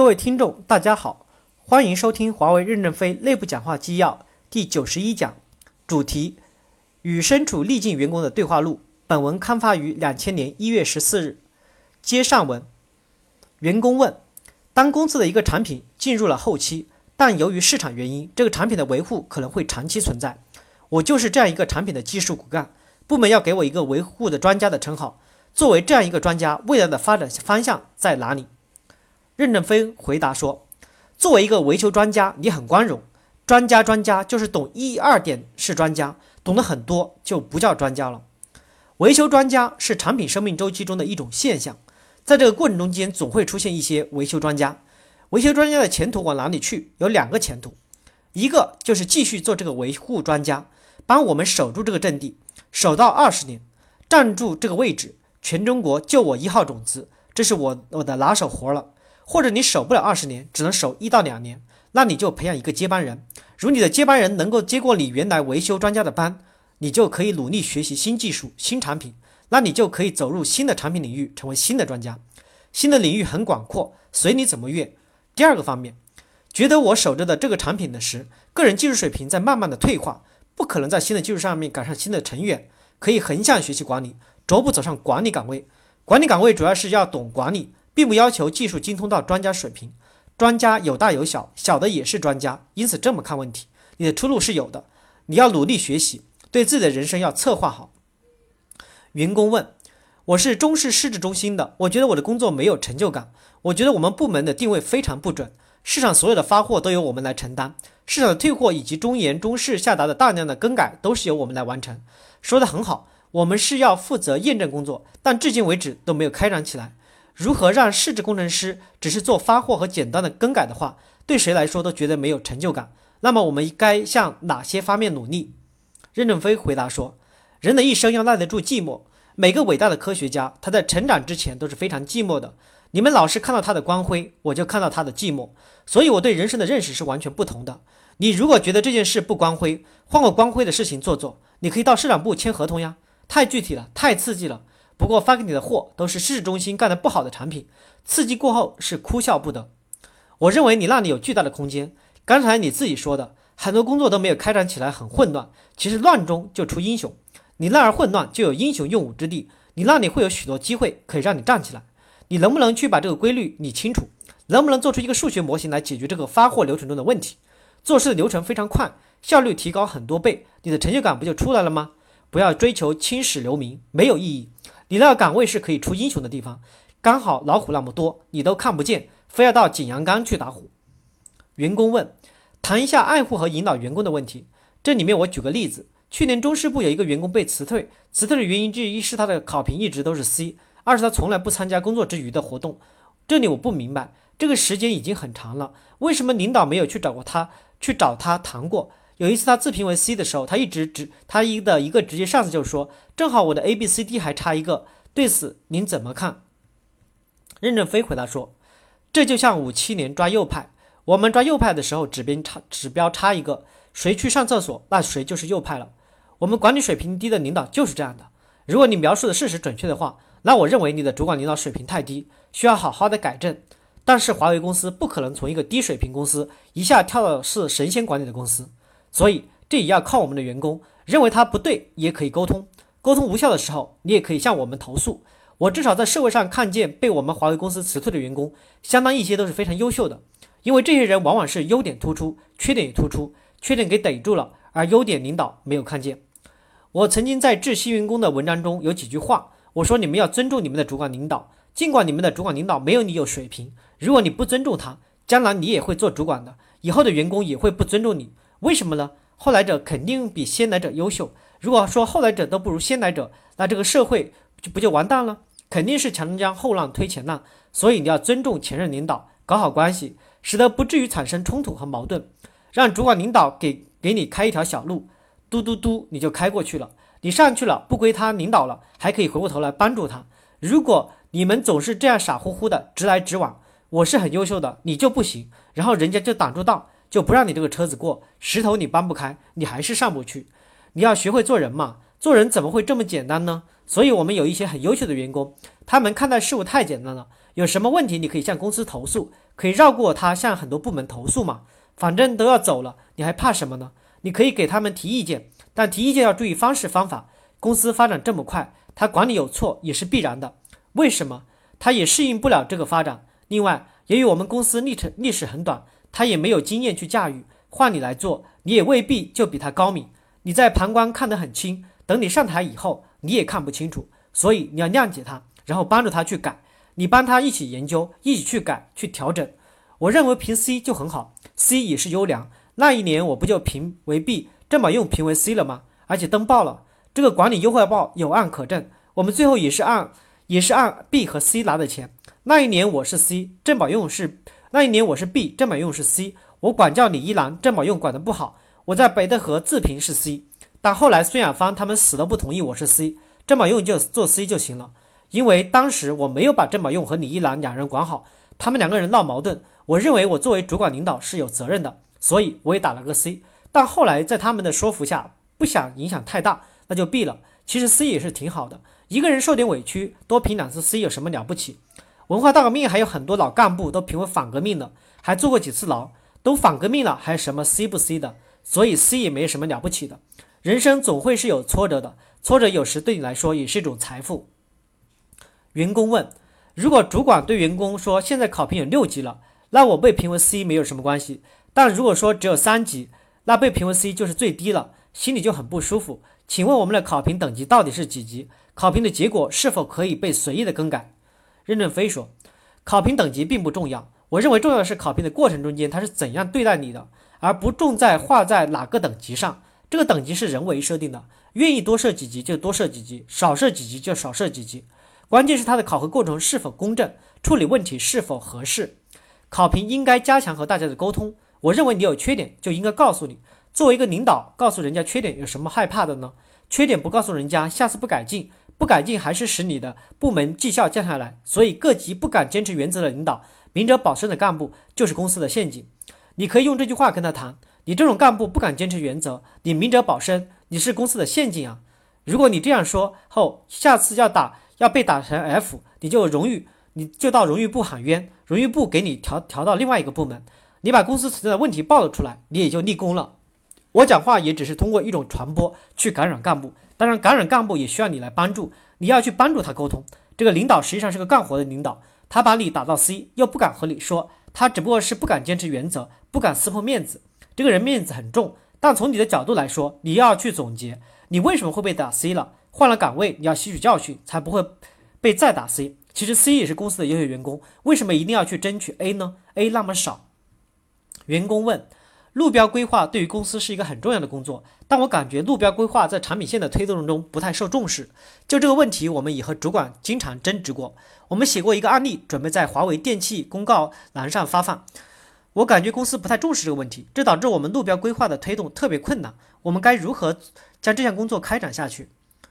各位听众，大家好，欢迎收听华为任正非内部讲话纪要第九十一讲，主题：与身处逆境员工的对话录。本文刊发于两千年一月十四日。接上文，员工问：当公司的一个产品进入了后期，但由于市场原因，这个产品的维护可能会长期存在。我就是这样一个产品的技术骨干，部门要给我一个维护的专家的称号。作为这样一个专家，未来的发展方向在哪里？任正非回答说：“作为一个维修专家，你很光荣。专家，专家就是懂一二点是专家，懂得很多就不叫专家了。维修专家是产品生命周期中的一种现象，在这个过程中间总会出现一些维修专家。维修专家的前途往哪里去？有两个前途，一个就是继续做这个维护专家，帮我们守住这个阵地，守到二十年，站住这个位置，全中国就我一号种子，这是我我的拿手活了。”或者你守不了二十年，只能守一到两年，那你就培养一个接班人。如你的接班人能够接过你原来维修专家的班，你就可以努力学习新技术、新产品，那你就可以走入新的产品领域，成为新的专家。新的领域很广阔，随你怎么越。第二个方面，觉得我守着的这个产品的时，个人技术水平在慢慢的退化，不可能在新的技术上面赶上新的成员，可以横向学习管理，逐步走上管理岗位。管理岗位主要是要懂管理。并不要求技术精通到专家水平，专家有大有小，小的也是专家。因此这么看问题，你的出路是有的。你要努力学习，对自己的人生要策划好。员工问：“我是中式市质中心的，我觉得我的工作没有成就感。我觉得我们部门的定位非常不准，市场所有的发货都由我们来承担，市场的退货以及中研中视下达的大量的更改都是由我们来完成。说的很好，我们是要负责验证工作，但至今为止都没有开展起来。”如何让市值工程师只是做发货和简单的更改的话，对谁来说都觉得没有成就感？那么我们该向哪些方面努力？任正非回答说：“人的一生要耐得住寂寞。每个伟大的科学家，他在成长之前都是非常寂寞的。你们老是看到他的光辉，我就看到他的寂寞。所以我对人生的认识是完全不同的。你如果觉得这件事不光辉，换个光辉的事情做做，你可以到市场部签合同呀。太具体了，太刺激了。”不过发给你的货都是市中心干的不好的产品，刺激过后是哭笑不得。我认为你那里有巨大的空间。刚才你自己说的，很多工作都没有开展起来，很混乱。其实乱中就出英雄，你那儿混乱就有英雄用武之地。你那里会有许多机会可以让你站起来。你能不能去把这个规律理清楚？能不能做出一个数学模型来解决这个发货流程中的问题？做事的流程非常快，效率提高很多倍，你的成就感不就出来了吗？不要追求青史留名，没有意义。你那个岗位是可以出英雄的地方，刚好老虎那么多，你都看不见，非要到景阳冈去打虎。员工问，谈一下爱护和引导员工的问题。这里面我举个例子，去年中师部有一个员工被辞退，辞退的原因之一是他的考评一直都是 C，二是他从来不参加工作之余的活动。这里我不明白，这个时间已经很长了，为什么领导没有去找过他，去找他谈过？有一次他自评为 C 的时候，他一直直他一的一个直接上司就说：“正好我的 A、B、C、D 还差一个。”对此您怎么看？任正非回答说：“这就像五七年抓右派，我们抓右派的时候，指标差指标差一个，谁去上厕所，那谁就是右派了。我们管理水平低的领导就是这样的。如果你描述的事实准确的话，那我认为你的主管领导水平太低，需要好好的改正。但是华为公司不可能从一个低水平公司一下跳到是神仙管理的公司。”所以这也要靠我们的员工，认为他不对也可以沟通，沟通无效的时候，你也可以向我们投诉。我至少在社会上看见被我们华为公司辞退的员工，相当一些都是非常优秀的，因为这些人往往是优点突出，缺点也突出，缺点给逮住了，而优点领导没有看见。我曾经在致新员工的文章中有几句话，我说你们要尊重你们的主管领导，尽管你们的主管领导没有你有水平，如果你不尊重他，将来你也会做主管的，以后的员工也会不尊重你。为什么呢？后来者肯定比先来者优秀。如果说后来者都不如先来者，那这个社会就不就完蛋了？肯定是强将后浪推前浪。所以你要尊重前任领导，搞好关系，使得不至于产生冲突和矛盾。让主管领导给给你开一条小路，嘟嘟嘟，你就开过去了。你上去了，不归他领导了，还可以回过头来帮助他。如果你们总是这样傻乎乎的直来直往，我是很优秀的，你就不行，然后人家就挡住道。就不让你这个车子过，石头你搬不开，你还是上不去。你要学会做人嘛，做人怎么会这么简单呢？所以我们有一些很优秀的员工，他们看待事物太简单了，有什么问题你可以向公司投诉，可以绕过他向很多部门投诉嘛，反正都要走了，你还怕什么呢？你可以给他们提意见，但提意见要注意方式方法。公司发展这么快，他管理有错也是必然的。为什么？他也适应不了这个发展。另外，由于我们公司历程历史很短，他也没有经验去驾驭。换你来做，你也未必就比他高明。你在旁观看得很清，等你上台以后，你也看不清楚。所以你要谅解他，然后帮助他去改。你帮他一起研究，一起去改去调整。我认为评 C 就很好，C 也是优良。那一年我不就评为 B，正宝用评为 C 了吗？而且登报了，这个管理优化报有案可证。我们最后也是按也是按 B 和 C 拿的钱。那一年我是 C，正宝用是那一年我是 B，正宝用是 C。我管教李一郎，正宝用管得不好。我在北戴河自评是 C，但后来孙亚芳他们死都不同意我是 C，郑宝用就做 C 就行了。因为当时我没有把郑宝用和李一郎两人管好，他们两个人闹矛盾，我认为我作为主管领导是有责任的，所以我也打了个 C。但后来在他们的说服下，不想影响太大，那就 B 了。其实 C 也是挺好的，一个人受点委屈，多评两次 C 有什么了不起？文化大革命还有很多老干部都评为反革命的，还坐过几次牢，都反革命了，还什么 C 不 C 的？所以 C 也没什么了不起的，人生总会是有挫折的，挫折有时对你来说也是一种财富。员工问：如果主管对员工说现在考评有六级了，那我被评为 C 没有什么关系；但如果说只有三级，那被评为 C 就是最低了，心里就很不舒服。请问我们的考评等级到底是几级？考评的结果是否可以被随意的更改？任正非说：考评等级并不重要，我认为重要的是考评的过程中间他是怎样对待你的。而不重在画在哪个等级上，这个等级是人为设定的，愿意多设几级就多设几级，少设几级就少设几级。关键是他的考核过程是否公正，处理问题是否合适。考评应该加强和大家的沟通。我认为你有缺点就应该告诉你。作为一个领导，告诉人家缺点有什么害怕的呢？缺点不告诉人家，下次不改进，不改进还是使你的部门绩效降下来。所以各级不敢坚持原则的领导，明哲保身的干部就是公司的陷阱。你可以用这句话跟他谈：你这种干部不敢坚持原则，你明哲保身，你是公司的陷阱啊！如果你这样说后，下次要打要被打成 F，你就荣誉，你就到荣誉部喊冤，荣誉部给你调调到另外一个部门。你把公司存在的问题暴露出来，你也就立功了。我讲话也只是通过一种传播去感染干部，当然感染干部也需要你来帮助，你要去帮助他沟通。这个领导实际上是个干活的领导，他把你打到 C，又不敢和你说。他只不过是不敢坚持原则，不敢撕破面子。这个人面子很重，但从你的角度来说，你要去总结你为什么会被打 C 了。换了岗位，你要吸取教训，才不会被再打 C。其实 C 也是公司的优秀员工，为什么一定要去争取 A 呢？A 那么少。员工问。路标规划对于公司是一个很重要的工作，但我感觉路标规划在产品线的推动中不太受重视。就这个问题，我们也和主管经常争执过。我们写过一个案例，准备在华为电器公告栏上发放。我感觉公司不太重视这个问题，这导致我们路标规划的推动特别困难。我们该如何将这项工作开展下去？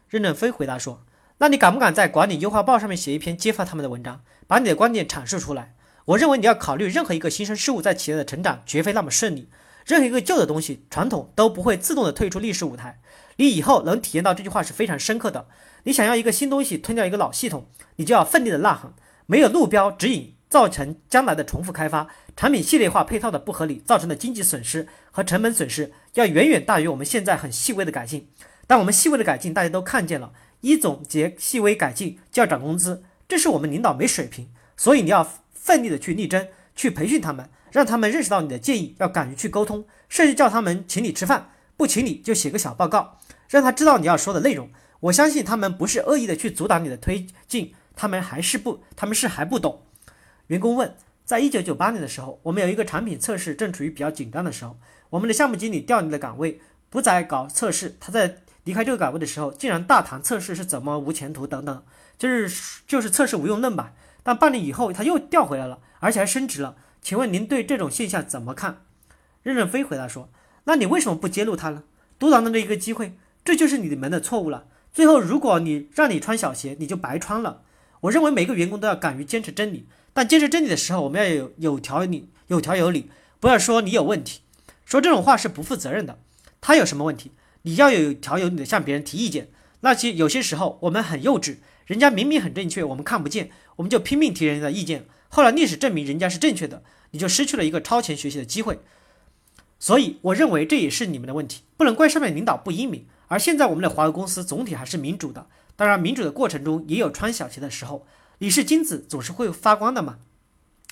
任正非回答说：“那你敢不敢在管理优化报上面写一篇揭发他们的文章，把你的观点阐述出来？我认为你要考虑，任何一个新生事物在企业的成长绝非那么顺利。”任何一个旧的东西、传统都不会自动的退出历史舞台。你以后能体验到这句话是非常深刻的。你想要一个新东西吞掉一个老系统，你就要奋力的呐喊。没有路标指引，造成将来的重复开发、产品系列化配套的不合理，造成的经济损失和成本损失，要远远大于我们现在很细微的改进。但我们细微的改进大家都看见了，一总结细微改进就要涨工资，这是我们领导没水平。所以你要奋力的去力争，去培训他们。让他们认识到你的建议，要敢于去沟通，甚至叫他们请你吃饭，不请你就写个小报告，让他知道你要说的内容。我相信他们不是恶意的去阻挡你的推进，他们还是不，他们是还不懂。员工问，在一九九八年的时候，我们有一个产品测试正处于比较紧张的时候，我们的项目经理调离了岗位，不再搞测试。他在离开这个岗位的时候，竟然大谈测试是怎么无前途等等，就是就是测试无用论吧。但半年以后他又调回来了，而且还升职了。请问您对这种现象怎么看？任正非回答说：“那你为什么不揭露他呢？独挡的一个机会，这就是你们的错误了。最后，如果你让你穿小鞋，你就白穿了。我认为每个员工都要敢于坚持真理，但坚持真理的时候，我们要有有条理、有条有理，不要说你有问题。说这种话是不负责任的。他有什么问题？你要有条有理的向别人提意见。那些有些时候我们很幼稚，人家明明很正确，我们看不见，我们就拼命提人家的意见。后来历史证明人家是正确的，你就失去了一个超前学习的机会。所以我认为这也是你们的问题，不能怪上面领导不英明。而现在我们的华为公司总体还是民主的，当然民主的过程中也有穿小鞋的时候。你是金子，总是会发光的嘛。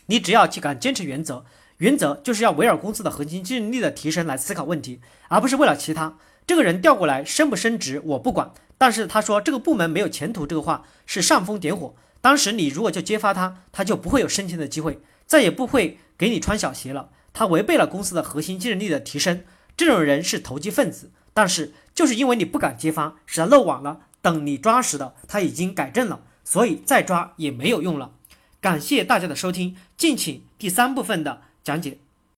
你只要去敢坚持原则，原则就是要围绕公司的核心竞争力的提升来思考问题，而不是为了其他。这个人调过来升不升职我不管，但是他说这个部门没有前途，这个话是煽风点火。当时你如果就揭发他，他就不会有升迁的机会，再也不会给你穿小鞋了。他违背了公司的核心竞争力的提升，这种人是投机分子。但是就是因为你不敢揭发，使他漏网了。等你抓时的，他已经改正了，所以再抓也没有用了。感谢大家的收听，敬请第三部分的讲解。